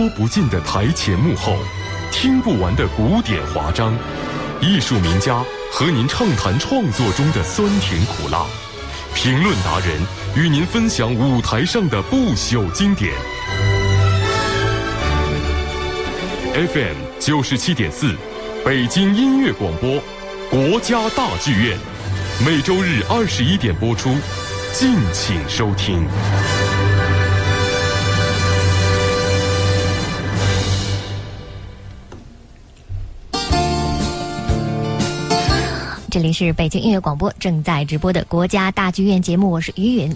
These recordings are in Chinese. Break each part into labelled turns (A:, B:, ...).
A: 说不尽的台前幕后，听不完的古典华章，艺术名家和您畅谈创作中的酸甜苦辣，评论达人与您分享舞台上的不朽经典。FM 九十七点四，北京音乐广播，国家大剧院，每周日二十一点播出，敬请收听。
B: 这里是北京音乐广播正在直播的国家大剧院节目，我是于允。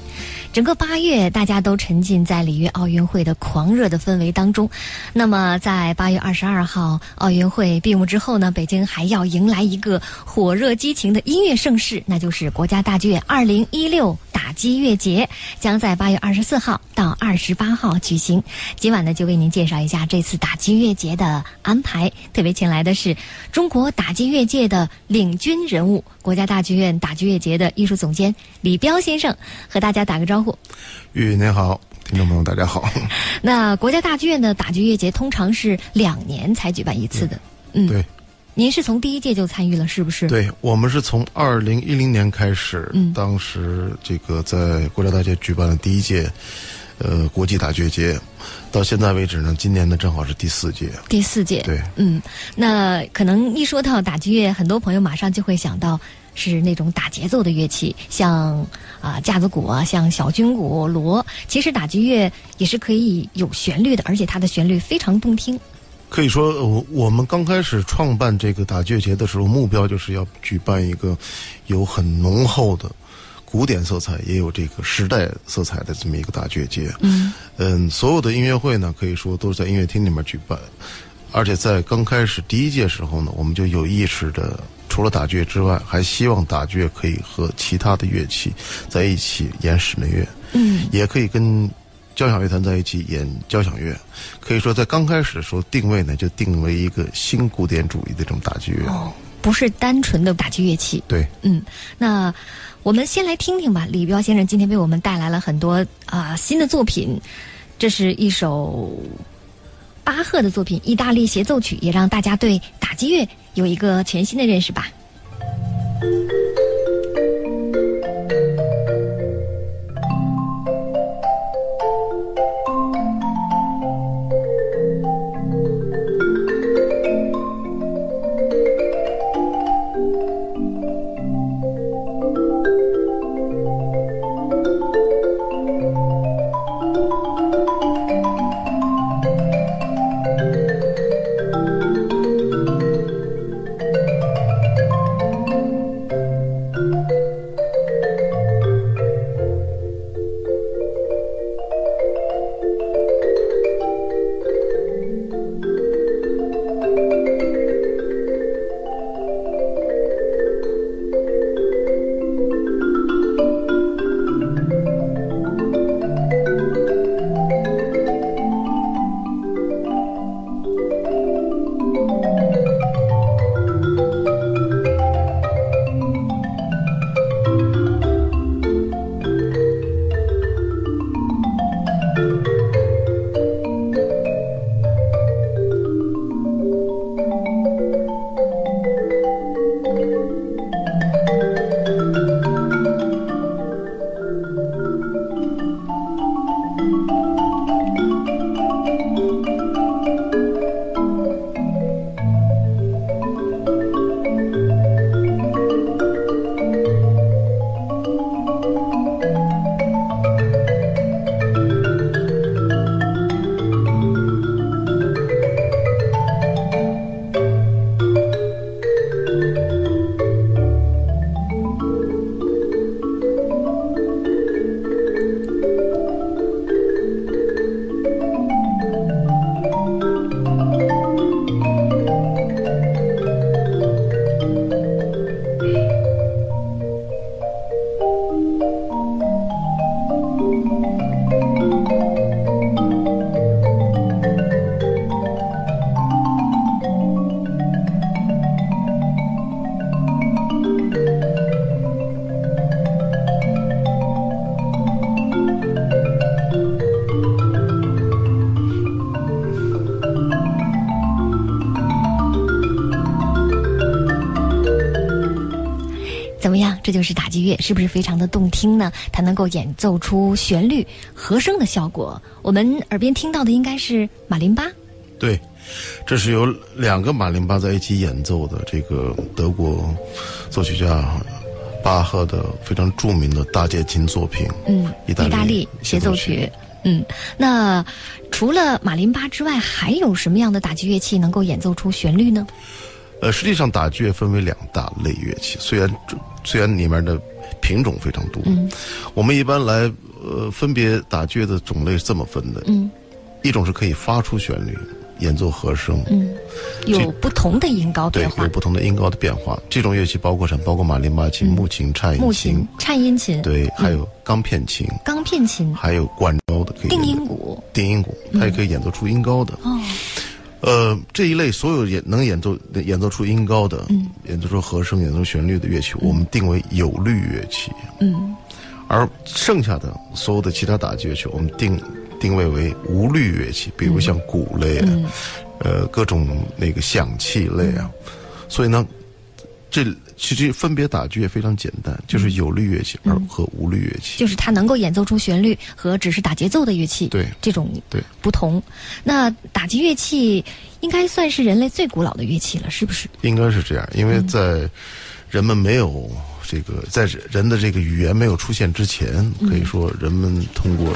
B: 整个八月，大家都沉浸在里约奥运会的狂热的氛围当中。那么，在八月二十二号奥运会闭幕之后呢，北京还要迎来一个火热激情的音乐盛事，那就是国家大剧院二零一六打击乐节，将在八月二十四号到二十八号举行。今晚呢，就为您介绍一下这次打击乐节的安排。特别请来的是中国打击乐界的领军人物。国家大剧院打击乐节的艺术总监李彪先生和大家打个招呼。
C: 玉您好，听众朋友大家好。
B: 那国家大剧院的打击乐节通常是两年才举办一次的。
C: 嗯，对。
B: 您是从第一届就参与了，是不是？
C: 对，我们是从二零一零年开始，嗯，当时这个在国家大剧举办了第一届，呃，国际打击乐节。到现在为止呢，今年呢正好是第四届。
B: 第四届，
C: 对，
B: 嗯，那可能一说到打击乐，很多朋友马上就会想到是那种打节奏的乐器，像啊架子鼓啊，像小军鼓、锣。其实打击乐也是可以有旋律的，而且它的旋律非常动听。
C: 可以说，我我们刚开始创办这个打击乐节的时候，目标就是要举办一个有很浓厚的。古典色彩也有这个时代色彩的这么一个大剧节，嗯，嗯，所有的音乐会呢，可以说都是在音乐厅里面举办，而且在刚开始第一届时候呢，我们就有意识的，除了打乐之外，还希望打乐可以和其他的乐器在一起演室内乐，嗯，也可以跟交响乐团在一起演交响乐，可以说在刚开始的时候定位呢，就定为一个新古典主义的这种打击乐，
B: 哦，不是单纯的打击乐器，
C: 对，
B: 嗯，那。我们先来听听吧，李彪先生今天为我们带来了很多啊新的作品，这是一首巴赫的作品《意大利协奏曲》，也让大家对打击乐有一个全新的认识吧。是不是非常的动听呢？它能够演奏出旋律、和声的效果。我们耳边听到的应该是马林巴。
C: 对，这是由两个马林巴在一起演奏的，这个德国作曲家巴赫的非常著名的大键琴作品。
B: 嗯，
C: 意大
B: 利协奏曲。嗯，那除了马林巴之外，还有什么样的打击乐器能够演奏出旋律呢？
C: 呃，实际上打击乐分为两大类乐器，虽然虽然里面的品种非常多。嗯，我们一般来呃分别打击乐的种类是这么分的。嗯，一种是可以发出旋律。演奏和声，
B: 嗯，有不同的音高变化，
C: 对，有不同的音高的变化。这种乐器包括什么？包括马林巴琴、木琴、颤音琴、
B: 颤音琴，
C: 对，还有钢片琴、
B: 钢片琴，
C: 还有管高的可以
B: 定音鼓、
C: 定音鼓，它也可以演奏出音高的。哦，呃，这一类所有演能演奏演奏出音高的，嗯，演奏出和声、演奏旋律的乐器，我们定为有律乐器。嗯，而剩下的所有的其他打击乐器，我们定。定位为无律乐器，比如像鼓类啊，呃，各种那个响器类啊，所以呢，这其实分别打击也非常简单，就是有律乐器而和无律乐器，
B: 就是它能够演奏出旋律和只是打节奏的乐器，
C: 对
B: 这种
C: 对。
B: 不同。那打击乐器应该算是人类最古老的乐器了，是不是？
C: 应该是这样，因为在人们没有。这个在人的这个语言没有出现之前，可以说人们通过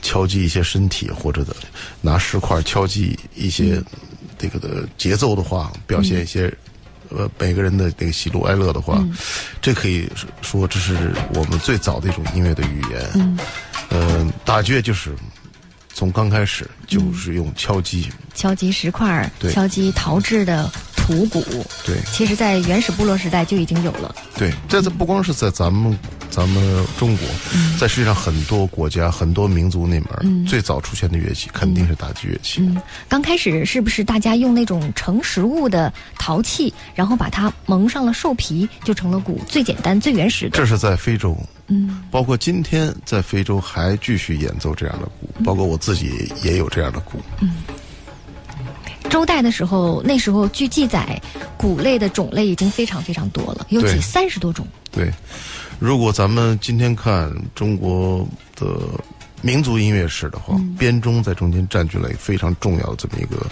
C: 敲击一些身体，或者的拿石块敲击一些这个的节奏的话，表现一些呃每个人的那个喜怒哀乐的话，这可以说这是我们最早的一种音乐的语言。嗯，呃打击乐就是从刚开始就是用敲击，
B: 敲击石块，敲击陶制的。土鼓，
C: 对，
B: 其实，在原始部落时代就已经有了。
C: 对，这这不光是在咱们咱们中国，在世界上很多国家、很多民族那门，最早出现的乐器肯定是打击乐器。
B: 嗯，刚开始是不是大家用那种盛食物的陶器，然后把它蒙上了兽皮，就成了鼓？最简单、最原始的。
C: 这是在非洲，嗯，包括今天在非洲还继续演奏这样的鼓，包括我自己也有这样的鼓。嗯。
B: 周代的时候，那时候据记载，鼓类的种类已经非常非常多了，有几三十多种。
C: 对，如果咱们今天看中国的民族音乐史的话，编钟在中间占据了非常重要的这么一个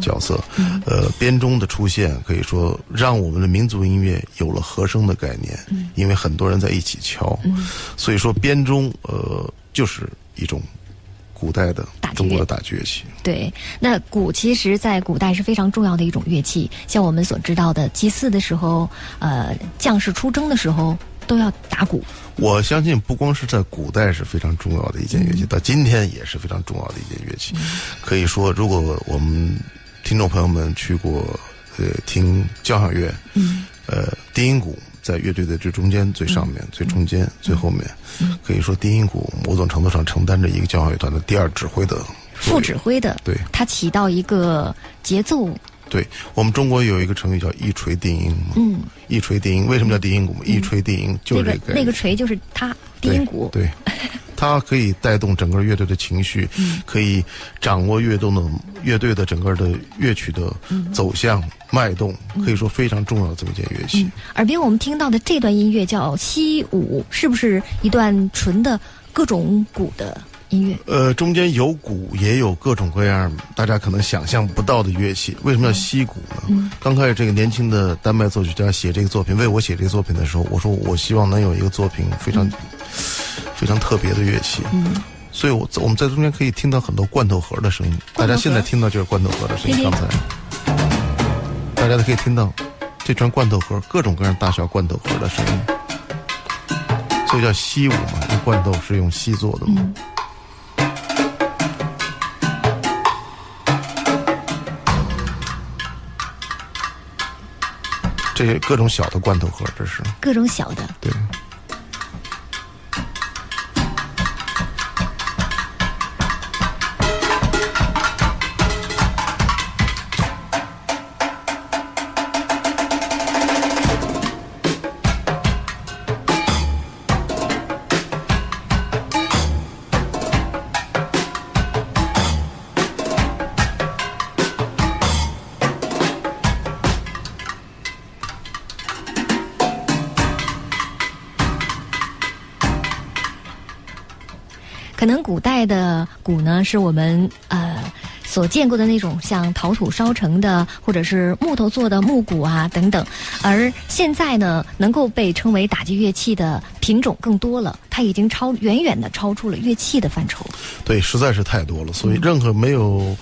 C: 角色。呃，编钟的出现可以说让我们的民族音乐有了和声的概念，因为很多人在一起敲，所以说编钟呃就是一种。古代的中国的打击乐器，
B: 对，那鼓其实，在古代是非常重要的一种乐器。像我们所知道的，祭祀的时候，呃，将士出征的时候，都要打鼓。
C: 我相信，不光是在古代是非常重要的一件乐器，到今天也是非常重要的一件乐器。可以说，如果我们听众朋友们去过，呃，听交响乐，嗯，呃，低音鼓。在乐队的最中间、最上面、最中间、最后面，可以说低音鼓某种程度上承担着一个交响乐团的第二指挥的
B: 副指挥的，
C: 对，
B: 它起到一个节奏。
C: 对我们中国有一个成语叫一锤定音嘛，嗯，一锤定音为什么叫定音鼓嘛？一锤定音就是这
B: 个那个锤就是它低音鼓，
C: 对。它可以带动整个乐队的情绪，可以掌握乐动的乐队的整个的乐曲的走向脉动，可以说非常重要的这么一件乐器。
B: 耳边我们听到的这段音乐叫西舞，是不是一段纯的各种鼓的音乐？
C: 呃，中间有鼓，也有各种各样大家可能想象不到的乐器。为什么叫西鼓呢？刚开始这个年轻的丹麦作曲家写这个作品，为我写这个作品的时候，我说我希望能有一个作品非常。非常特别的乐器，嗯，所以我我们在中间可以听到很多罐头盒的声音。大家现在听到就是罐头盒的声音。刚才大家都可以听到这串罐头盒各种各样大小罐头盒的声音，所以叫锡舞嘛，这罐头是用锡做的嘛。这些各种小的罐头盒，这是
B: 各种小的，
C: 对。
B: 古代的鼓呢，是我们呃所见过的那种像陶土烧成的，或者是木头做的木鼓啊等等。而现在呢，能够被称为打击乐器的品种更多了，它已经超远远的超出了乐器的范畴。
C: 对，实在是太多了，所以任何没有。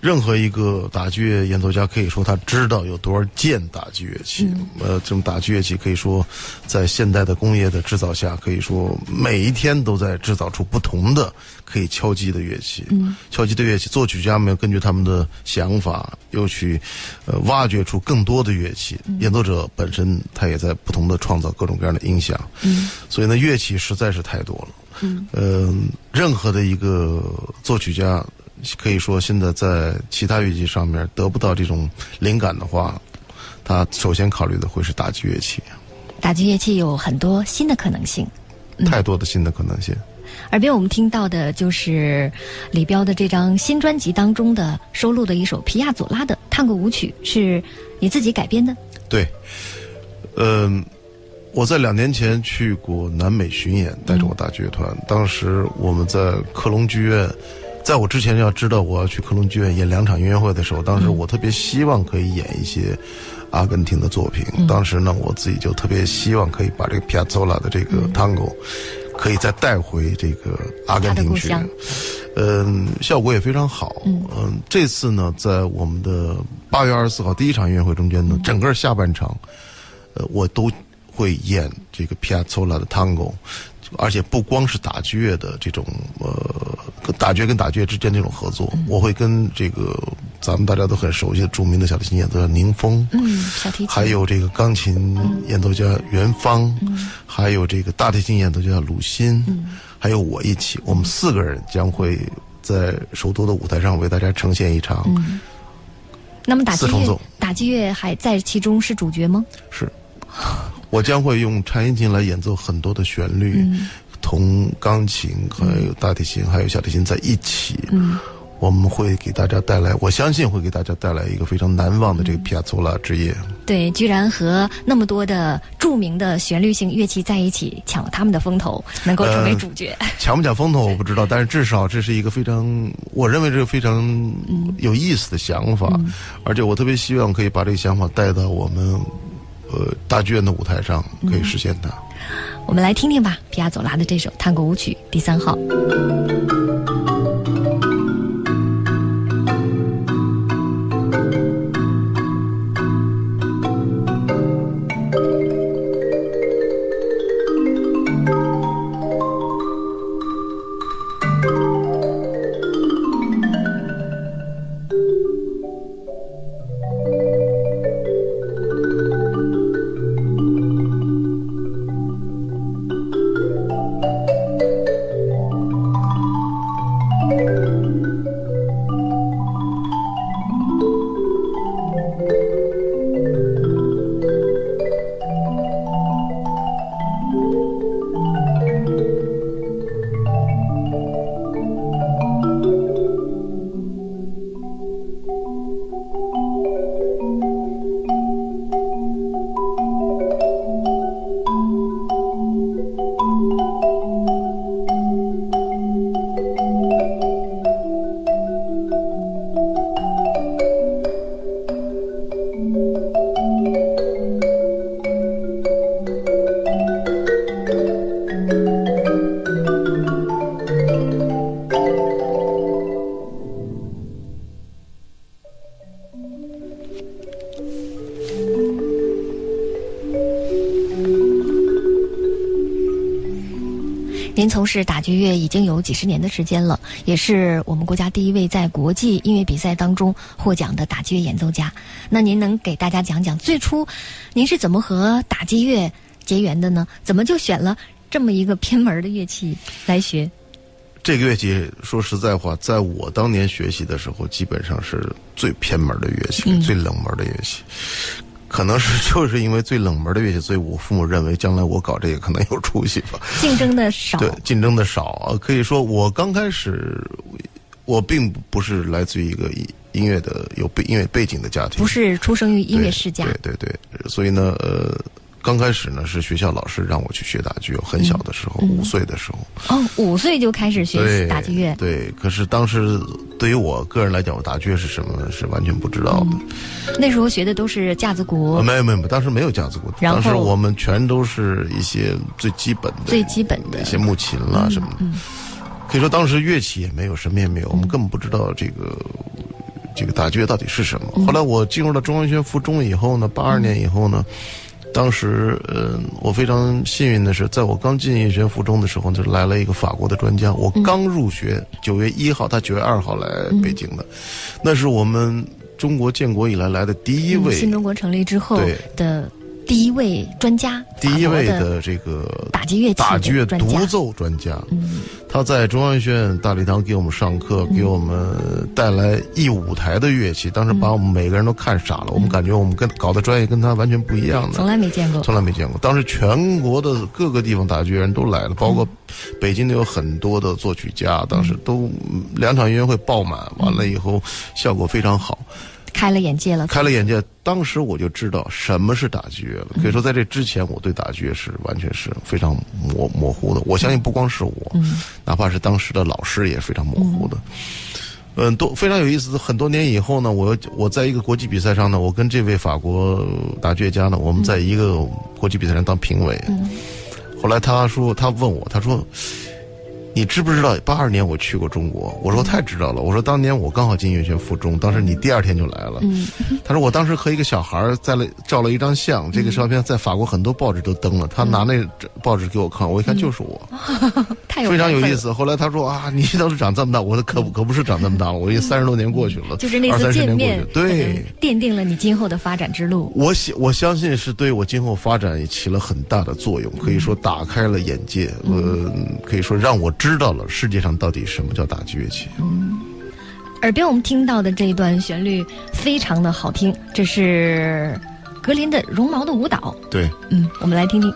C: 任何一个打击乐演奏家可以说他知道有多少件打击乐器。呃，这种打击乐器可以说，在现代的工业的制造下，可以说每一天都在制造出不同的可以敲击的乐器。敲击的乐器，作曲家们根据他们的想法，又去呃挖掘出更多的乐器。演奏者本身他也在不同的创造各种各样的音响。所以呢，乐器实在是太多了。嗯，任何的一个作曲家。可以说，现在在其他乐器上面得不到这种灵感的话，他首先考虑的会是打击乐器。
B: 打击乐器有很多新的可能性，
C: 太多的新的可能性。
B: 耳边我们听到的就是李彪的这张新专辑当中的收录的一首皮亚佐拉的探戈舞曲，是你自己改编的？
C: 对，嗯，我在两年前去过南美巡演，带着我大剧乐团，当时我们在克隆剧院。在我之前要知道我要去科隆剧院演两场音乐会的时候，当时我特别希望可以演一些阿根廷的作品。当时呢，我自己就特别希望可以把这个皮亚佐拉的这个探戈，可以再带回这个阿根廷去。嗯，效果也非常好。嗯，这次呢，在我们的八月二十四号第一场音乐会中间呢，整个下半场，呃，我都会演这个皮亚佐拉的探戈。而且不光是打击乐的这种呃，打击跟打击乐之间这种合作，我会跟这个咱们大家都很熟悉的著名的小提琴演奏家宁峰，
B: 嗯，小提琴，
C: 还有这个钢琴演奏家袁芳，还有这个大提琴演奏家鲁欣，还有我一起，我们四个人将会在首都的舞台上为大家呈现一场。
B: 那么打击乐，打击乐还在其中是主角吗？
C: 是。我将会用颤音琴来演奏很多的旋律，同钢琴、还有大提琴、还有小提琴在一起。我们会给大家带来，我相信会给大家带来一个非常难忘的这个皮亚佐拉之夜。
B: 对，居然和那么多的著名的旋律性乐器在一起，抢了他们的风头，能够成为主角。
C: 抢不抢风头我不知道，但是至少这是一个非常，我认为这个非常有意思的想法，而且我特别希望可以把这个想法带到我们。呃，大剧院的舞台上可以实现它。
B: 我们来听听吧，皮亚佐拉的这首探戈舞曲第三号。事打击乐已经有几十年的时间了，也是我们国家第一位在国际音乐比赛当中获奖的打击乐演奏家。那您能给大家讲讲最初您是怎么和打击乐结缘的呢？怎么就选了这么一个偏门的乐器来学？
C: 这个乐器说实在话，在我当年学习的时候，基本上是最偏门的乐器，最冷门的乐器。可能是就是因为最冷门的乐器，所以我父母认为将来我搞这个可能有出息吧。
B: 竞争的少，
C: 对，竞争的少。可以说我刚开始，我并不是来自于一个音乐的有背音乐背景的家庭，
B: 不是出生于音乐世家。
C: 对对对，所以呢，呃，刚开始呢是学校老师让我去学打击乐，很小的时候，五岁的时候。
B: 哦，五岁就开始学
C: 习
B: 打击乐，
C: 对，可是当时对于我个人来讲，我打击乐是什么是完全不知道的。
B: 那时候学的都是架子鼓
C: 啊，，没有没有，没有当时没有架子鼓，当时我们全都是一些最基本的、
B: 最基本的
C: 一些木琴啦什么的。可以说当时乐器也没有，什么也没有，我们根本不知道这个这个打击乐到底是什么。后来我进入了中央学院附中以后呢，八二年以后呢。当时，呃，我非常幸运的是，在我刚进学附中的时候，就来了一个法国的专家。我刚入学，九月一号，他九月二号来北京的，那是我们中国建国以来来的第一位
B: 嗯新中国成立之后
C: 对。
B: 的第一位专家，
C: 第一位
B: 的
C: 的这个
B: 打击乐器
C: 打击乐独奏专家。他在中央学院大礼堂给我们上课，给我们带来一舞台的乐器，当时把我们每个人都看傻了。我们感觉我们跟搞的专业跟他完全不一样的，
B: 从来没见过。
C: 从来没见过。当时全国的各个地方打击乐人都来了，包括北京的有很多的作曲家，当时都嗯两场音乐会爆满，完了以后效果非常好。
B: 开了眼界了。
C: 开了眼界。当时我就知道什么是打击乐了。可以说，在这之前，我对打击乐是完全是非常模模糊的。我相信，不光是我，哪怕是当时的老师也是非常模糊的。嗯，都非常有意思。很多年以后呢，我我在一个国际比赛上呢，我跟这位法国打击乐家呢，我们在一个国际比赛上当评委。后来他说，他问我，他说。你知不知道八二年我去过中国？我说太知道了。我说当年我刚好进音乐学院附中，当时你第二天就来了。他说我当时和一个小孩儿在了照了一张相，这个照片在法国很多报纸都登了。他拿那报纸给我看，我一看就是我，
B: 太有
C: 非常有。意思。后来他说啊，你当时长这么大，我说可不 可不是长这么大了，我已经三十多年过去了，
B: 就是那次见面
C: 年过去，，对。
B: 奠定了你今后的发展之路。
C: 我相我相信是对我今后发展也起了很大的作用，可以说打开了眼界，呃，可以说让我知道了世界上到底什么叫打击乐器。
B: 嗯耳边我们听到的这一段旋律非常的好听，这是格林的《绒毛的舞蹈》。
C: 对。
B: 嗯，我们来听听。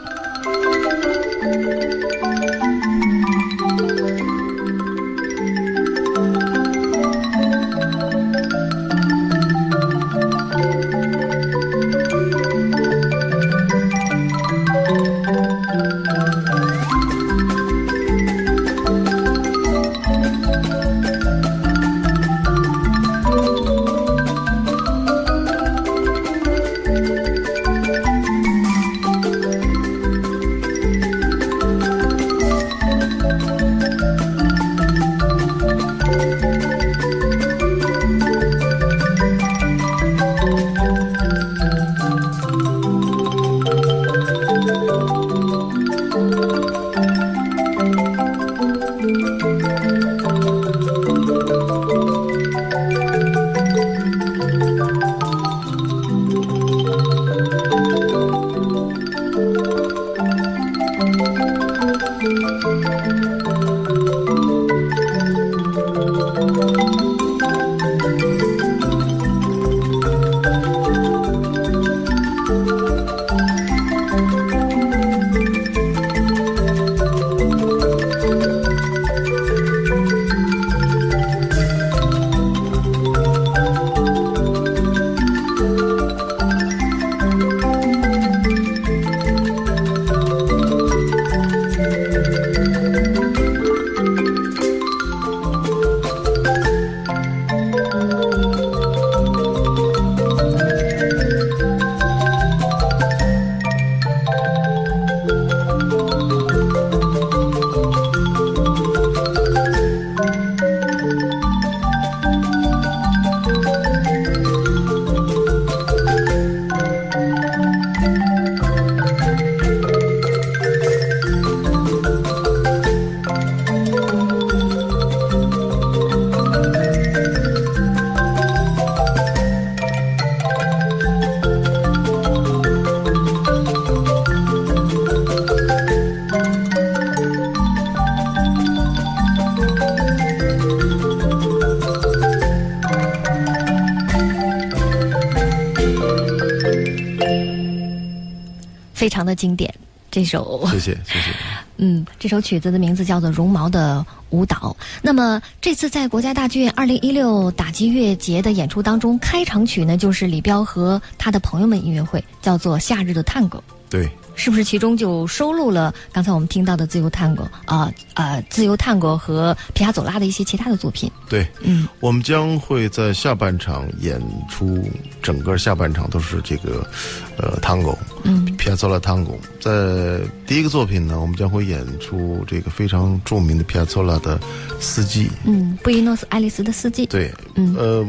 B: 常的经典。这首
C: 谢谢谢谢。
B: 嗯，这首曲子的名字叫做《绒毛的舞蹈》。那么这次在国家大剧院二零一六打击乐节的演出当中，开场曲呢就是李彪和他的朋友们音乐会，叫做《夏日的探戈》。
C: 对，
B: 是不是其中就收录了刚才我们听到的自由探戈啊呃自由探戈和皮亚佐拉的一些其他的作品？
C: 对，
B: 嗯，
C: 我们将会在下半场演出，整个下半场都是这个，呃，tango，
B: 嗯
C: 皮亚佐拉 tango。在第一个作品呢，我们将会演出这个非常著名的皮亚佐拉的四季。
B: 嗯，布宜诺斯艾利斯的四季。
C: 对，
B: 嗯
C: 呃，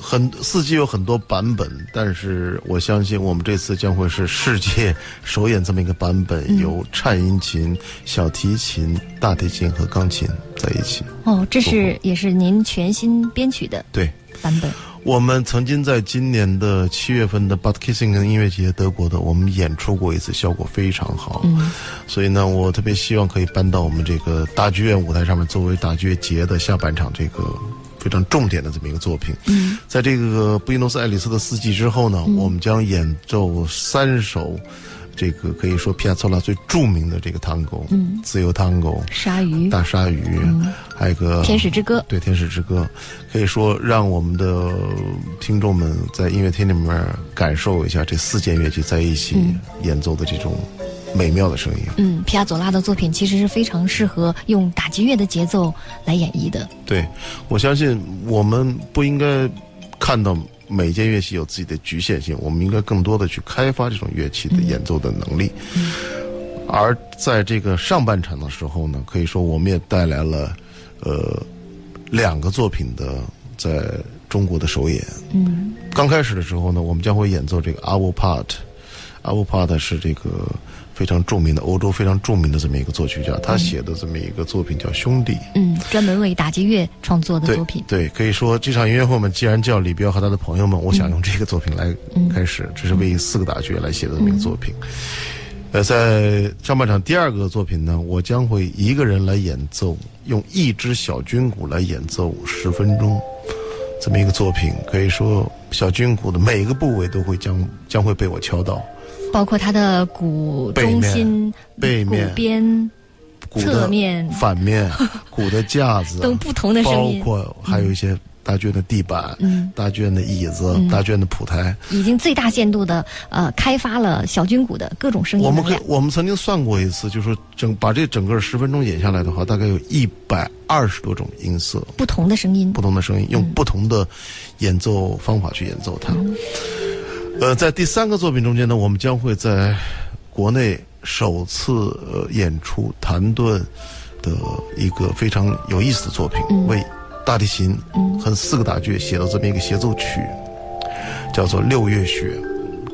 C: 很四季有很多版本，但是我相信我们这次将会是世界首演这么一个版本，
B: 嗯
C: 有颤音琴、小提琴、大提琴和钢琴在一起。
B: 哦，这是也是您全新编曲的
C: 对。
B: 版本。
C: 我们曾经在今年的七月份的 b u t Kissing 音乐节，德国的，我们演出过一次，效果非常好。
B: 嗯，
C: 所以呢，我特别希望可以搬到我们这个大剧院舞台上面，作为大剧院节的下半场这个非常重点的这么一个作品。
B: 嗯，
C: 在这个布宜诺斯艾利斯的四季之后呢，我们将演奏三首。这个可以说皮亚佐拉最著名的这个探戈，
B: 嗯，
C: 自由探戈、
B: 鲨鱼、
C: 大鲨鱼，还有一个
B: 天使之歌。
C: 对，《天使之歌》可以说让我们的听众们在音乐厅里面感受一下这四件乐器在一起演奏的这种美妙的声音。
B: 嗯，皮亚佐拉的作品其实是非常适合用打击乐的节奏来演绎的。
C: 对，我相信我们不应该看到每件乐器有自己的局限性，我们应该更多的去开发这种乐器的演奏的能力。而在这个上半场的时候呢，可以说我们也带来了呃两个作品的在中国的首演。
B: 嗯
C: 刚开始的时候呢，我们将会演奏这个阿沃帕特。阿沃帕特是这个非常著名的欧洲非常著名的这么一个作曲家，他写的这么一个作品叫《兄弟》。
B: 嗯，专门为打击乐创作的作品。
C: 对，可以说这场音乐会我们既然叫李彪和他的朋友们，我想用这个作品来开始，这是为四个打击乐来写的这么一个作品。呃，在上半场第二个作品呢，我将会一个人来演奏，用一支小军鼓来演奏十分钟，这么一个作品。可以说，小军鼓的每一个部位都会将将会被我敲到，
B: 包括它的鼓中心、
C: 背面
B: 鼓边、侧面。
C: 反面、鼓的架子
B: 等不同的声音。
C: 包，括还有一些大卷的地板、
B: 嗯。
C: 大卷的椅子、大卷的谱台。
B: 已经最大限度的呃开发了小军鼓的各种声音
C: 我们可以。我们曾经算过一次，就是说整把这整个十分钟演下来的话，大概有一百二十多种音色，
B: 不同的声音。
C: 不，同的声音，用不同的演奏方法去演奏它。呃，在第三个作品中间呢，我们将会在国内首次呃演出谭盾的一个非常有意思的作品，为大提琴和四个打击乐写了这么一个协奏曲，叫做《六月雪》。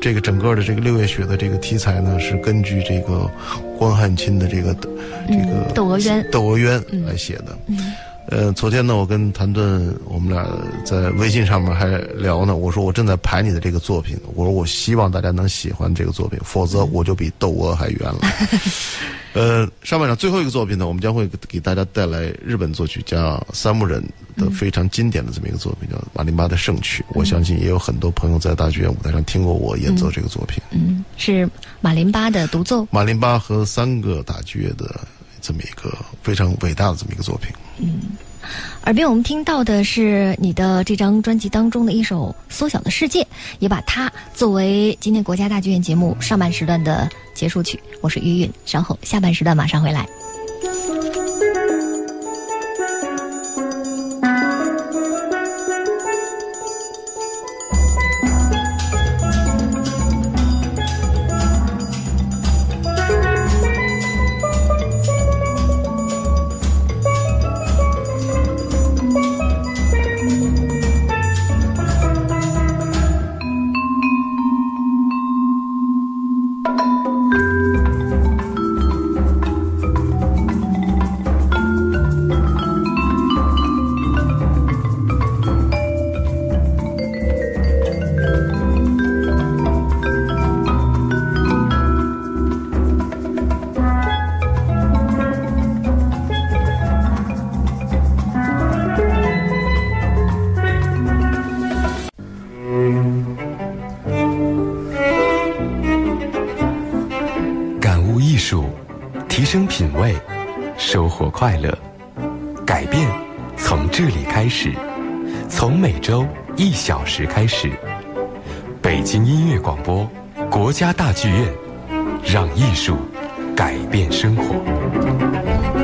C: 这个整个的这个六月雪的这个题材呢，是根据这个关汉卿的这个这个
B: 嗯窦娥冤。
C: 窦娥冤来写的。呃，昨天呢，我跟谭盾，我们俩在微信上面还聊呢。我说我正在排你的这个作品，我说我希望大家能喜欢这个作品，否则我就比窦娥还冤了。呃，上半场最后一个作品呢，我们将会给大家带来日本作曲家三木忍的非常经典的这么一个作品，叫《马林巴的圣曲》。我相信也有很多朋友在大剧院舞台上听过我演奏这个作品。
B: 嗯，是马林巴的独奏。
C: 马林巴和三个大剧院的这么一个非常伟大的这么一个作品。
B: 耳边我们听到的是你的这张专辑当中的一首《缩小的世界》，也把它作为今天国家大剧院节目上半时段的结束曲。我是玉韵，稍后下半时段马上回来。
A: 改变从这里开始，从每周一小时开始。北京音乐广播，国家大剧院，让艺术改变生活。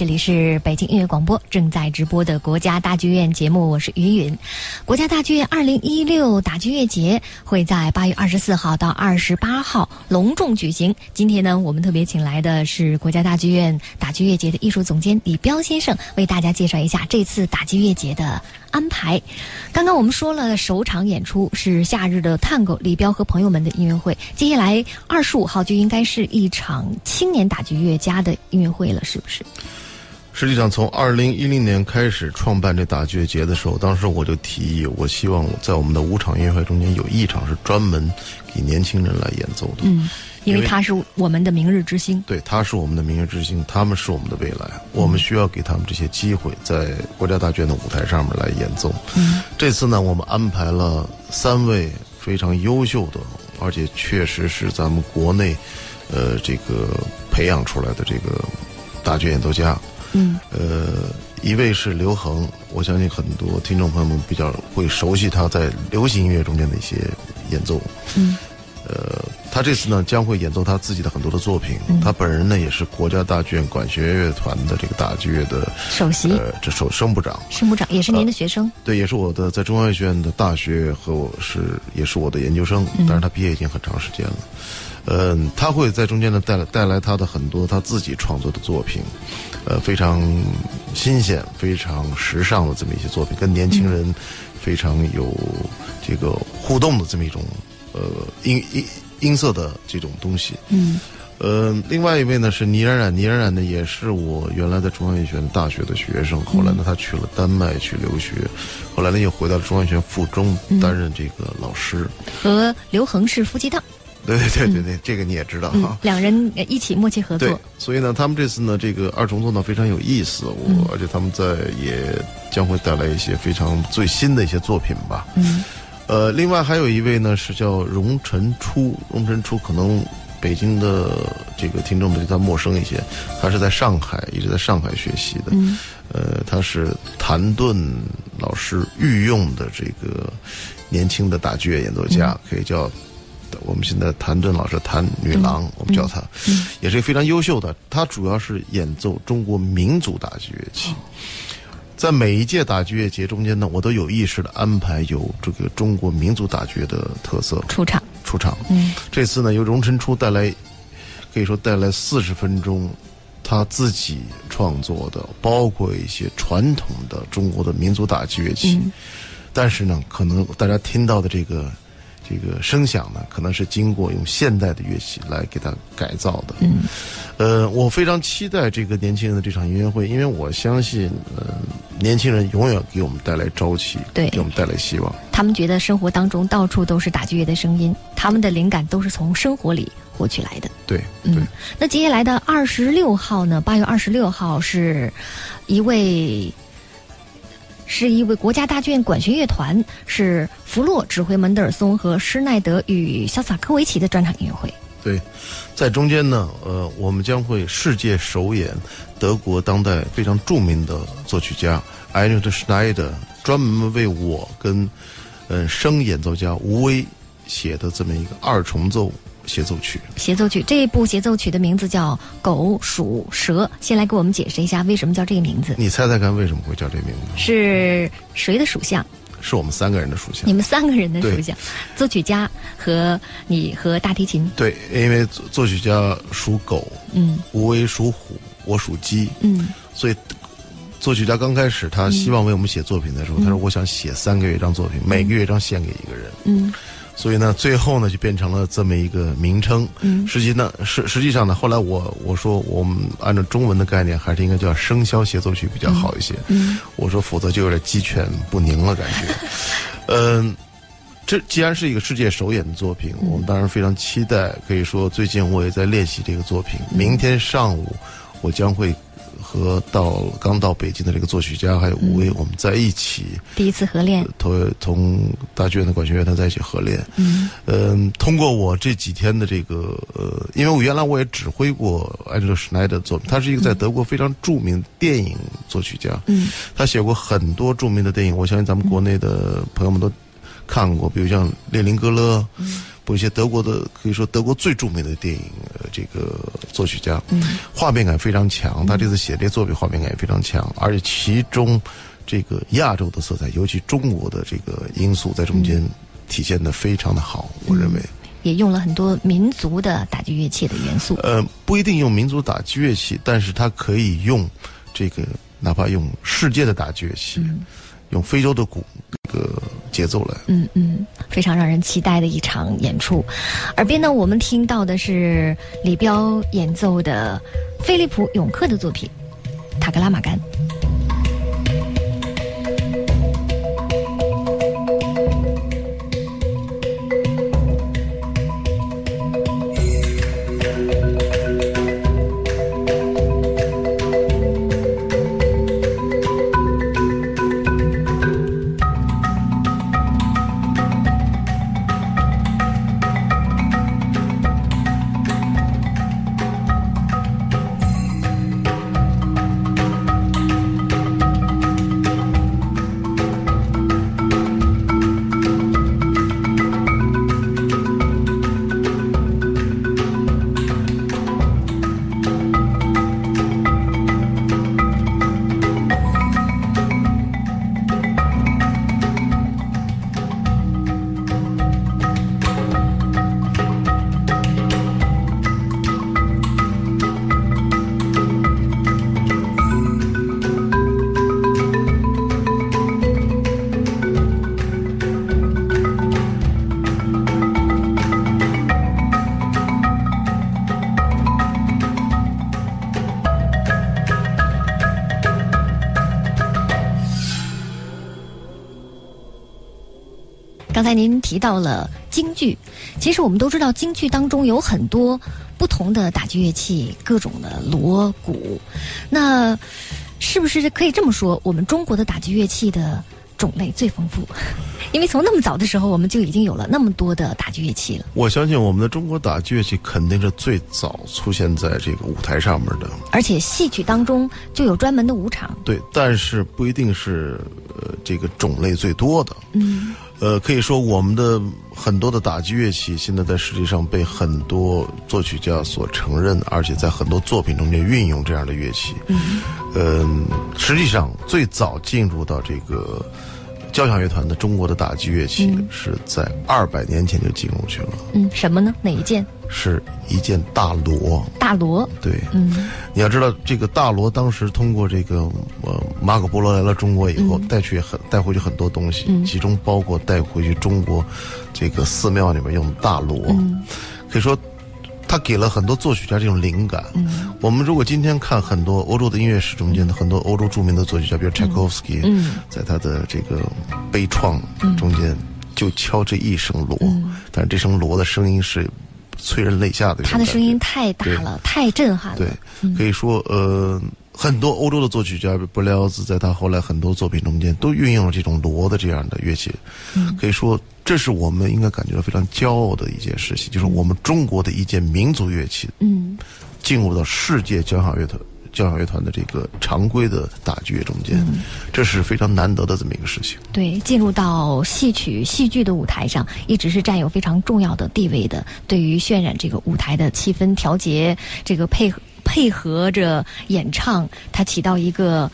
B: 这里是北京音乐广播正在直播的国家大剧院节目，我是云云。国家大剧院二零一六打剧乐节会在八月二十四号到二十八号隆重举行。今天呢，我们特别请来的是国家大剧院打剧乐节的艺术总监李彪先生，为大家介绍一下这次打剧乐节的安排。刚刚我们说了，首场演出是夏日的探戈，李彪和朋友们的音乐会。接下来二十五号就应该是一场青年打击乐家的音乐会了，是不是？
C: 实际上，从二零一零年开始创办这打乐节的时候，当时我就提议，我希望在我们的五场音乐会中间有一场是专门给年轻人来演奏的。
B: 嗯，因为他是我们的明日之星。
C: 对，他是我们的明日之星，他们是我们的未来，我们需要给他们这些机会，在国家大剧院的舞台上面来演奏。
B: 嗯，
C: 这次呢，我们安排了三位非常优秀的，而且确实是咱们国内，呃，这个培养出来的这个大剧演奏家。
B: 嗯，
C: 呃，一位是刘恒，我相信很多听众朋友们比较会熟悉他在流行音乐中间的一些演奏。
B: 嗯，
C: 呃，他这次呢将会演奏他自己的很多的作品。他本人呢也是国家大剧院管弦乐团的这个大剧院的
B: 首席，
C: 呃，这首声部长。
B: 声部长也是您的学生。
C: 对，也是我的在中央音乐学院的大学和我是也是我的研究生，但是他毕业已经很长时间了。嗯，他会在中间呢带来带来他的很多他自己创作的作品，呃，非常新鲜、非常时尚的这么一些作品，跟年轻人非常有这个互动的这么一种呃音音音色的这种东西。
B: 嗯，
C: 呃，另外一位呢是倪冉冉，倪冉冉呢也是我原来在中央音乐学院大学的学生，后来呢他去了丹麦去留学，后来呢又回到了中央音乐学院附中担任这个老师，
B: 和刘恒是夫妻档。
C: 对对对对对，这个你也知道哈。
B: 两人一起默契合作。
C: 对，所以呢，他们这次呢，这个二重奏呢非常有意思，我而且他们在也将会带来一些非常最新的一些作品吧。
B: 嗯。
C: 呃，另外还有一位呢是叫荣晨初，荣晨初可能北京的这个听众们对他陌生一些，他是在上海一直在上海学习的。
B: 嗯。
C: 呃，他是谭盾老师御用的这个年轻的大剧乐演奏家，可以叫。我们现在谭盾老师，谭女郎，我们叫她，也是非常优秀的。她主要是演奏中国民族打击乐器。在每一届打击乐节中间呢，我都有意识的安排有这个中国民族打击乐的特色
B: 出场。
C: 出场。
B: 嗯，
C: 这次呢，由荣晨初带来，可以说带来四十分钟，他自己创作的，包括一些传统的中国的民族打击乐器。但是呢，可能大家听到的这个。这个声响呢，可能是经过用现代的乐器来给它改造的。
B: 嗯，
C: 呃，我非常期待这个年轻人的这场音乐会，因为我相信，呃，年轻人永远给我们带来朝气，
B: 对，
C: 给我们带来希望。
B: 他们觉得生活当中到处都是打击乐的声音，他们的灵感都是从生活里获取来的。
C: 对，
B: 嗯。那接下来的二十六号呢？八月二十六号是一位。是一位国家大剧院管弦乐团，是弗洛指挥门德尔松和施耐德与肖斯塔科维奇的专场音乐会。
C: 对，在中间呢，呃，我们将会世界首演德国当代非常著名的作曲家艾略特·施耐德专门为我跟呃声演奏家吴威写的这么一个二重奏。协奏曲，
B: 协奏曲这一部协奏曲的名字叫《狗鼠蛇》。先来给我们解释一下为什么叫这个名字。
C: 你猜猜看为什么会叫这个名字？
B: 是谁的属相？
C: 是我们三个人的属相。
B: 你们三个人的属相，作曲家和你和大提琴。
C: 对，因为作曲家属狗，
B: 嗯，
C: 吴威属虎，我属鸡，
B: 嗯，
C: 所以作曲家刚开始他希望为我们写作品的时候，他说我想写三个乐章作品，每个乐章献给一个人，
B: 嗯。
C: 所以呢，最后呢就变成了这么一个名称。
B: 嗯，
C: 实际呢，实实际上呢，后来我我说我们按照中文的概念，还是应该叫生肖协奏曲比较好一些。
B: 嗯，
C: 我说否则就有点鸡犬不宁了感觉。嗯，这既然是一个世界首演的作品，我们当然非常期待。可以说最近我也在练习这个作品。明天上午我将会和到刚到北京的这个作曲家还有吴威，我们在一起
B: 第一次合练，
C: 同同大剧院的管弦乐团在一起合练。
B: 嗯。
C: 嗯，通过我这几天的这个呃，因为我原来我也指挥过艾哲施奈德作品，他是一个在德国非常著名电影作曲家，
B: 嗯。
C: 他写过很多著名的电影，我相信咱们国内的朋友们都看过，比如像《列宁格勒》，一些德国的可以说德国最著名的电影呃这个作曲家，
B: 嗯
C: 画面感非常强，他这次写这些作品画面感也非常强，而且其中这个亚洲的色彩，尤其中国的这个因素在中间体现的非常的好，我认为。
B: 也用了很多民族的打击乐器的元素。
C: 呃，不一定用民族打击乐器，但是它可以用这个，哪怕用世界的打击乐器，用非洲的鼓这个节奏来。
B: 嗯嗯，非常让人期待的一场演出。耳边呢，我们听到的是李彪演奏的菲利普永克的作品《塔格拉玛干》。才您提到了京剧，其实我们都知道京剧当中有很多不同的打击乐器，各种的锣鼓。那是不是可以这么说，我们中国的打击乐器的种类最丰富？因为从那么早的时候，我们就已经有了那么多的打击乐器了。
C: 我相信我们的中国打击乐器肯定是最早出现在这个舞台上面的，
B: 而且戏曲当中就有专门的舞场。
C: 对，但是不一定是呃这个种类最多的。
B: 嗯
C: 呃，可以说我们的很多的打击乐器现在在世界上被很多作曲家所承认，而且在很多作品中间运用这样的乐器。
B: 嗯
C: 嗯，实际上最早进入到这个交响乐团的中国的打击乐器
B: 嗯
C: 是在二百年前就进入去了，
B: 嗯，什么呢？哪一件？
C: 是一件大锣。
B: 大锣。
C: 对，
B: 嗯
C: 你要知道，这个大锣当时通过这个呃马可波罗来了中国以后，带去很带回去很多东西，
B: 嗯
C: 其中包括带回去中国这个寺庙里面用的大锣，
B: 嗯
C: 可以说。他给了很多作曲家这种灵感。
B: 嗯
C: 我们如果今天看很多欧洲的音乐史中间的很多欧洲著名的作曲家，比如柴可夫斯基，
B: 嗯
C: 在他的这个悲怆中间就敲这一声锣，
B: 嗯
C: 但是这声锣的声音是催人泪下的。
B: 他的声音太大了，太震撼了。
C: 对，可以说呃，很多欧洲的作曲家，布廖兹，在他后来很多作品中间都运用了这种锣的这样的乐器。
B: 嗯
C: 可以说，这是我们应该感觉到非常骄傲的一件事情，就是我们中国的一件民族乐器
B: 嗯
C: 进入到世界交响乐团。交响乐团的这个常规的大剧乐中间，
B: 嗯
C: 这是非常难得的这么一个事情。
B: 对，进入到戏曲、戏剧的舞台上，一直是占有非常重要的地位的。对于渲染这个舞台的气氛调节，这个配合配合着演唱，它起到一个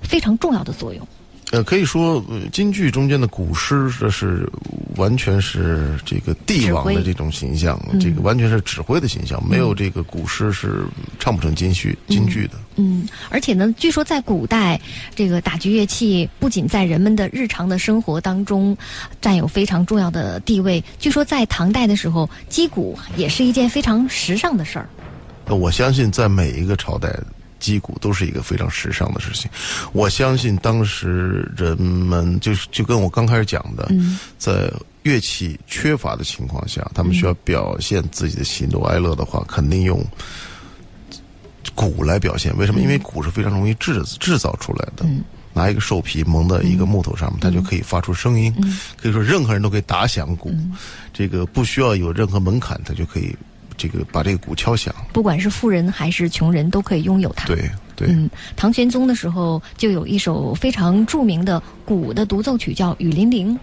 B: 非常重要的作用。
C: 呃，可以说，呃京剧中间的古诗，这是完全是这个帝王的这种形象，
B: 嗯
C: 这个完全是指挥的形象，没有这个古诗是唱不成京剧京剧的。
B: 嗯，而且呢，据说在古代，这个打击乐器不仅在人们的日常的生活当中占有非常重要的地位，据说在唐代的时候，击鼓也是一件非常时尚的事儿。
C: 呃我相信，在每一个朝代，击鼓都是一个非常时尚的事情。我相信当时人们就是就跟我刚开始讲的，
B: 嗯
C: 在乐器缺乏的情况下，他们需要表现自己的喜怒哀乐的话，肯定用鼓来表现。为什么？因为鼓是非常容易制制造出来的。拿一个兽皮蒙在一个木头上面，它就可以发出声音。可以说，任何人都可以打响鼓，这个不需要有任何门槛，它就可以这个把这个鼓敲响。
B: 不管是富人还是穷人，都可以拥有它。
C: 对对。
B: 嗯，唐玄宗的时候就有一首非常著名的鼓的独奏曲，叫《雨霖铃》。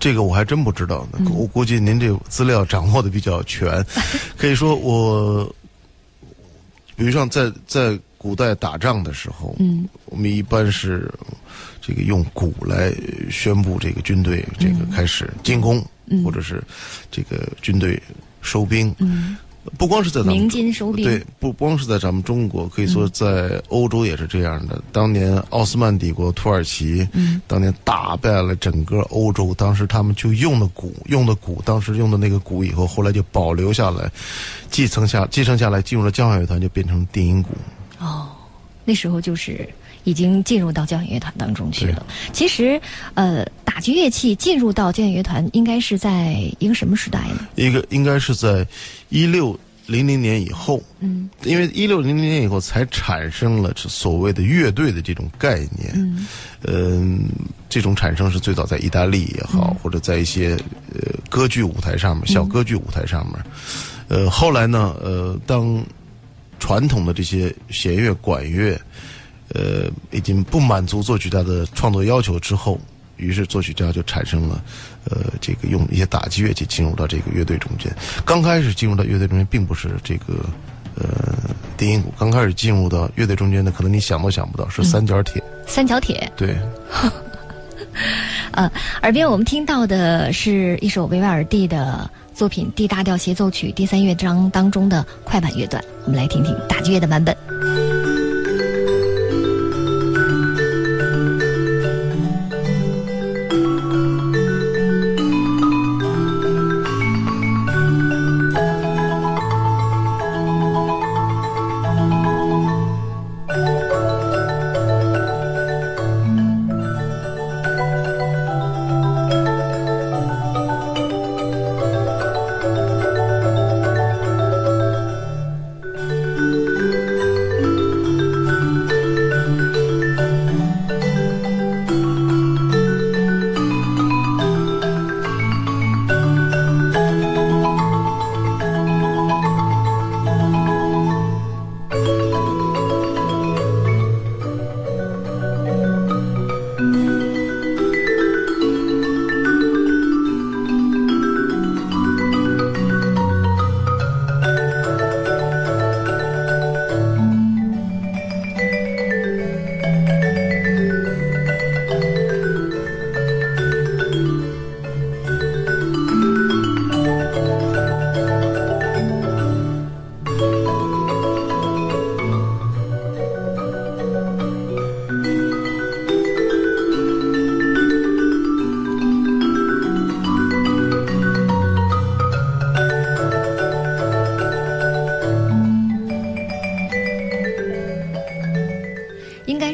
C: 这个我还真不知道呢。我估计您这资料掌握的比较全，可以说我，比如像在在。古代打仗的时候，嗯，我们一般是这个用鼓来宣布这个军队这个开始进攻，或者是这个军队收兵。嗯。不光是在咱们对，不光是在咱们中国，可以说在欧洲也是这样的。当年奥斯曼帝国土耳其，嗯，当年打败了整个欧洲，当时他们就用的鼓，用的鼓，当时用的那个鼓，以后后来就保留下来，继承下继承下来，进入了交响乐团，就变成电音鼓。
B: 哦，那时候就是已经进入到交响乐团当中去了。其实，呃，打击乐器进入到交响乐团，应该是在一个什么时代呢？
C: 一个应该是在一六零零年以后。嗯，因为一六零零年以后才产生了所谓的乐队的这种概念。嗯，嗯，这种产生是最早在意大利也好，或者在一些呃歌剧舞台上面、小歌剧舞台上面。呃，后来呢，呃，当传统的这些弦乐、管乐，呃，已经不满足作曲家的创作要求之后，于是作曲家就产生了，呃，这个用一些打击乐器进入到这个乐队中间。刚开始进入到乐队中间，并不是这个呃低音鼓，刚开始进入到乐队中间的，可能你想都想不到是三角铁。
B: 三角铁。
C: 对。
B: 呃，耳边我们听到的是一首维瓦尔第的。作品《D 大调协奏曲》第三乐章当中的快板乐段，我们来听听打击乐的版本。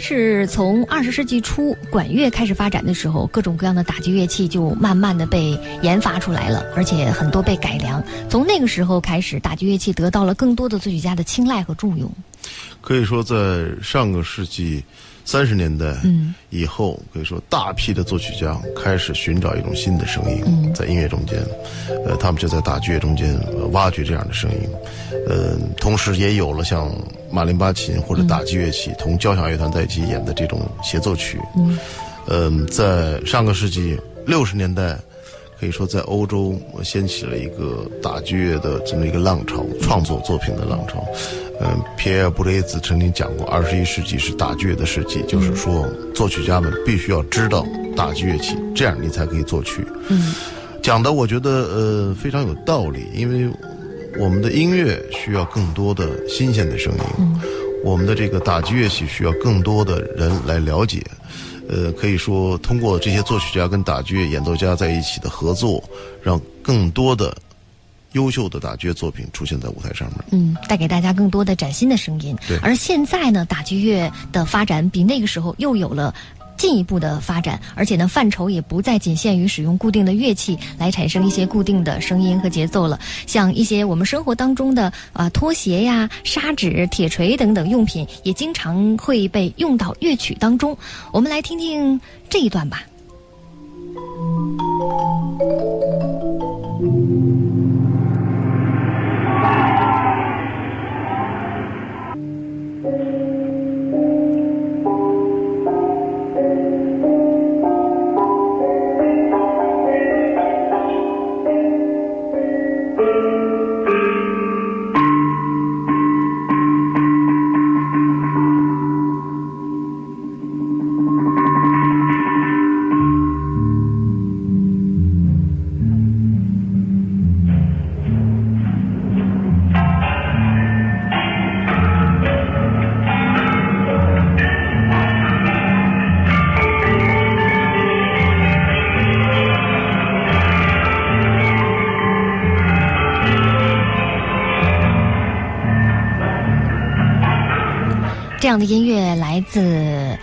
B: 是从二十世纪初管乐开始发展的时候，各种各样的打击乐器就慢慢的被研发出来了，而且很多被改良。从那个时候开始，打击乐器得到了更多的作曲家的青睐和重用。
C: 可以说，在上个世纪三十年代以后，可以说大批的作曲家开始寻找一种新的声音，在音乐中间，呃，他们就在打击乐中间挖掘这样的声音，呃，同时也有了像。马林巴琴或者打击乐器同交响乐团在一起演的这种协奏曲，嗯，在上个世纪六十年代，可以说在欧洲掀起了一个打击乐的这么一个浪潮，创作作品的浪潮。嗯，皮埃尔布雷兹曾经讲过，二十一世纪是打击乐的世纪，就是说作曲家们必须要知道打击乐器，这样你才可以作曲。嗯，讲的我觉得呃非常有道理，因为。我们的音乐需要更多的新鲜的声音，我们的这个打击乐器需要更多的人来了解。呃，可以说通过这些作曲家跟打击乐演奏家在一起的合作，让更多的优秀的打击乐作品出现在舞台上面。
B: 嗯，带给大家更多的崭新的声音。
C: 对。
B: 而现在呢，打击乐的发展比那个时候又有了进一步的发展，而且呢，范畴也不再仅限于使用固定的乐器来产生一些固定的声音和节奏了。像一些我们生活当中的啊拖鞋呀、砂纸、铁锤等等用品，也经常会被用到乐曲当中。我们来听听这一段吧。音乐来自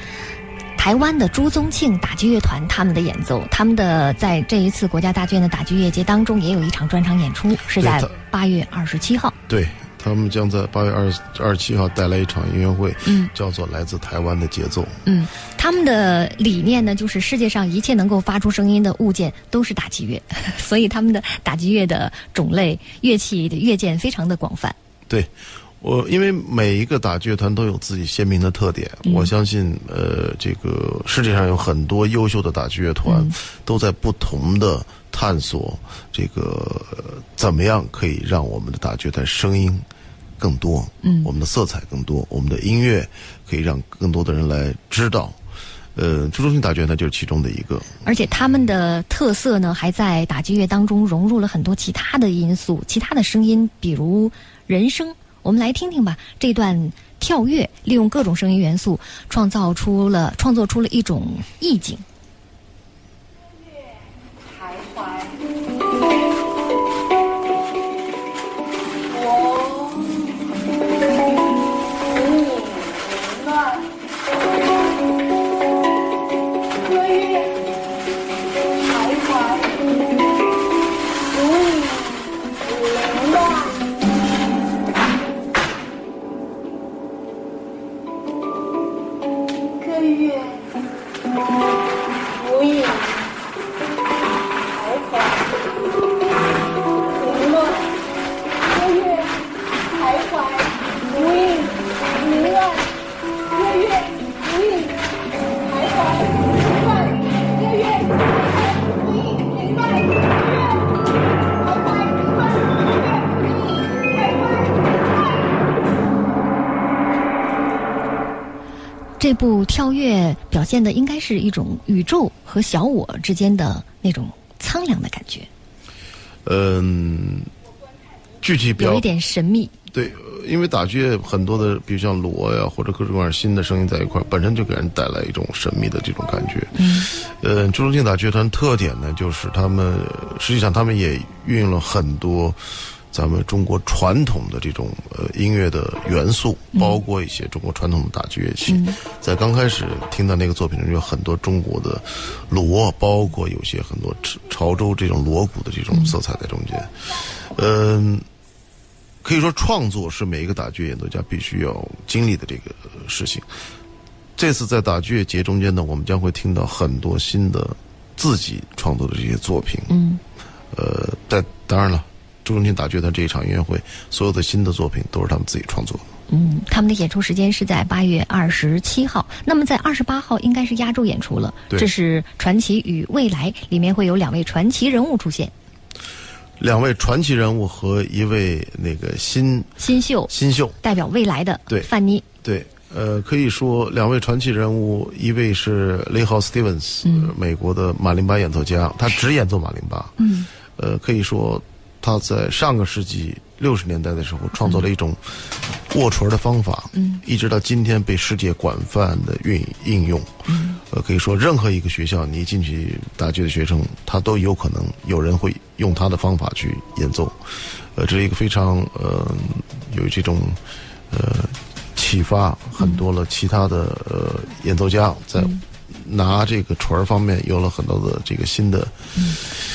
B: 台湾的朱宗庆打击乐团，他们的演奏，他们的在这一次国家大剧院的打击乐节当中也有一场专场演出，是在
C: 对
B: 八月二十七号。
C: 对他们将在八月二二十七号带来一场音乐会，
B: 嗯，
C: 叫做《来自台湾的节奏》。
B: 嗯，他们的理念呢，就是世界上一切能够发出声音的物件都是打击乐，所以他们的打击乐的种类、乐器的乐件非常的广泛。
C: 对，我因为每一个打击乐团都有自己鲜明的特点，
B: 嗯
C: 我相信，呃，这个世界上有很多优秀的打击乐团，
B: 嗯
C: 都在不同的探索这个、呃怎么样可以让我们的打击乐团声音更多，
B: 嗯
C: 我们的色彩更多，我们的音乐可以让更多的人来知道。呃，朱中心打击乐团就是其中的一个。
B: 而且他们的特色呢，还在打击乐当中融入了很多其他的因素、其他的声音，比如人声。我们来听听吧，这段跳跃利用各种声音元素，创造出了创作出了一种意境。
D: 徘徊。
B: 这部跳跃表现的应该是一种宇宙和小我之间的那种苍凉的感觉，
C: 嗯，具体表
B: 有一点神秘。
C: 对，呃因为打击乐很多的，比如像锣呀，或者各种各样新的声音在一块儿，本身就给人带来一种神秘的这种感觉。嗯，呃，朱中庆打击乐团特点呢，就是他们实际上他们也运用了很多咱们中国传统的这种呃音乐的元素，包括一些中国传统的打击乐器。在刚开始听到那个作品中，有很多中国的锣，包括有些很多潮潮州这种锣鼓的这种色彩在中间。嗯、可以说，创作是每一个打击乐演奏家必须要经历的这个呃事情。这次在打击乐节中间呢，我们将会听到很多新的自己创作的这些作品。
B: 嗯，
C: 呃，但当然了，朱中庆打击乐团这一场音乐会，所有的新的作品都是他们自己创作的。
B: 嗯，他们的演出时间是在八月二十七号，那么在二十八号应该是压轴演出了。
C: 对
B: 这是《传奇与未来》，里面会有两位传奇人物出现，
C: 两位传奇人物和一位那个新
B: 新秀
C: 新秀，
B: 代表未来的
C: 对
B: 范妮。
C: 对，呃，可以说两位传奇人物，一位是雷豪·斯蒂文斯，呃美国的马林巴演奏家，他只演奏马林巴。
B: 嗯，
C: 呃，可以说他在上个世纪六十年代的时候创造了一种握锤的方法，
B: 嗯，
C: 一直到今天被世界广泛的运应用。
B: 嗯，
C: 呃，可以说任何一个学校，你一进去打击的学生，他都有可能有人会用他的方法去演奏。呃，这是一个非常呃有这种呃启发很多了其他的呃演奏家在拿这个船儿方面有了很多的这个新的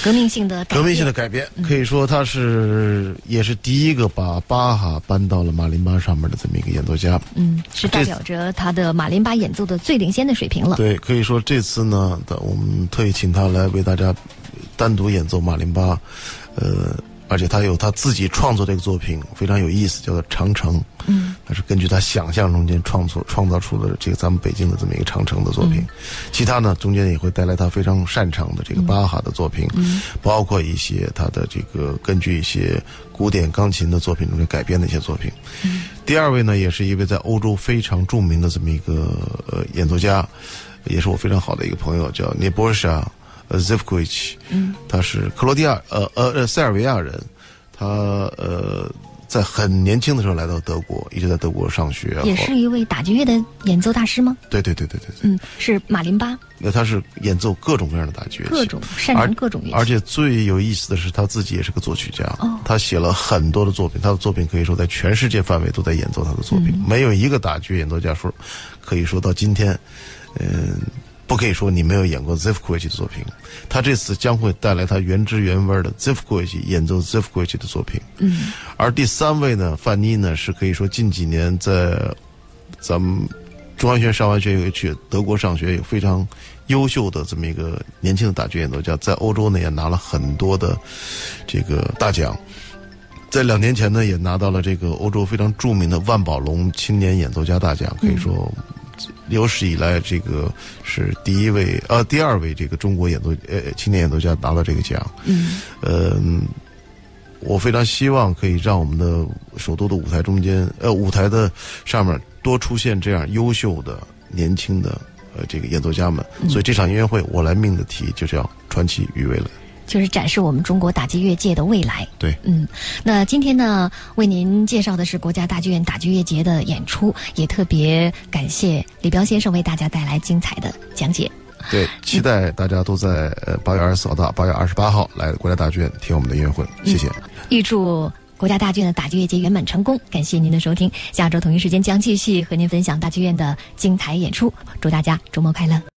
B: 革命性的改
C: 革命性的
B: 变
C: 改变，可以说他是也是第一个把巴哈搬到了马林巴上面的这么一个演奏家。
B: 嗯，是代表着他的马林巴演奏的最领先的水平了。
C: 对，可以说这次呢，的我们特意请他来为大家单独演奏马林巴，呃，而且他有他自己创作这个作品，非常有意思，叫做《长城》。
B: 嗯，
C: 他是根据他想象中间创作创造出了这个咱们北京的这么一个长城的作品。其他呢，中间也会带来他非常擅长的这个巴哈的作品，包括一些他的这个根据一些古典钢琴的作品中间改编的一些作品。第二位呢，也是一位在欧洲非常著名的这么一个呃演奏家，也是我非常好的一个朋友，叫涅波莎呃 Zivkovic，嗯，他是克罗地亚呃呃呃塞尔维亚人，他呃在很年轻的时候来到德国，一直在德国上学，
B: 也是一位打击乐的演奏大师吗？
C: 对对对对对对，
B: 嗯，是马林巴，
C: 那他是演奏各种各样的打击乐器，
B: 各种擅长各种乐器。
C: 而且最有意思的是，他自己也是个作曲家，
B: 哦。
C: 他写了很多的作品，他的作品可以说在全世界范围都在演奏他的作品，
B: 嗯。
C: 没有一个打击乐演奏家说可以说到今天，嗯、不可以说你没有演过 z i f k o v i c 的作品。他这次将会带来他原汁原味的 z i f k o v i c 演奏 z i f k o v i c 的作品。
B: 嗯，
C: 而第三位呢，范妮呢是可以说近几年在咱们中央学院上完学以后去德国上学，有非常优秀的这么一个年轻的打击演奏家，在欧洲呢也拿了很多的这个大奖。在两年前呢，也拿到了这个欧洲非常著名的万宝龙青年演奏家大奖，可以说有史以来这个是第一位呃第二位这个中国演奏呃青年演奏家拿到这个奖。
B: 嗯，
C: 呃，我非常希望可以让我们的首都的舞台中间，呃，舞台的上面多出现这样优秀的年轻的呃这个演奏家们。所以这场音乐会我来命的题就叫“传奇与未来
B: 就是展示我们中国打击乐界的未来。”。
C: 对，
B: 嗯，那今天呢，为您介绍的是国家大剧院打击乐节的演出，也特别感谢李彪先生为大家带来精彩的讲解。
C: 对，期待大家都在呃八月二十四号到八月二十八号来国家大剧院听我们的音乐会。谢谢。
B: 预祝国家大剧院的打击乐节圆满成功。感谢您的收听，下周同一时间将继续和您分享大剧院的精彩演出。祝大家周末快乐。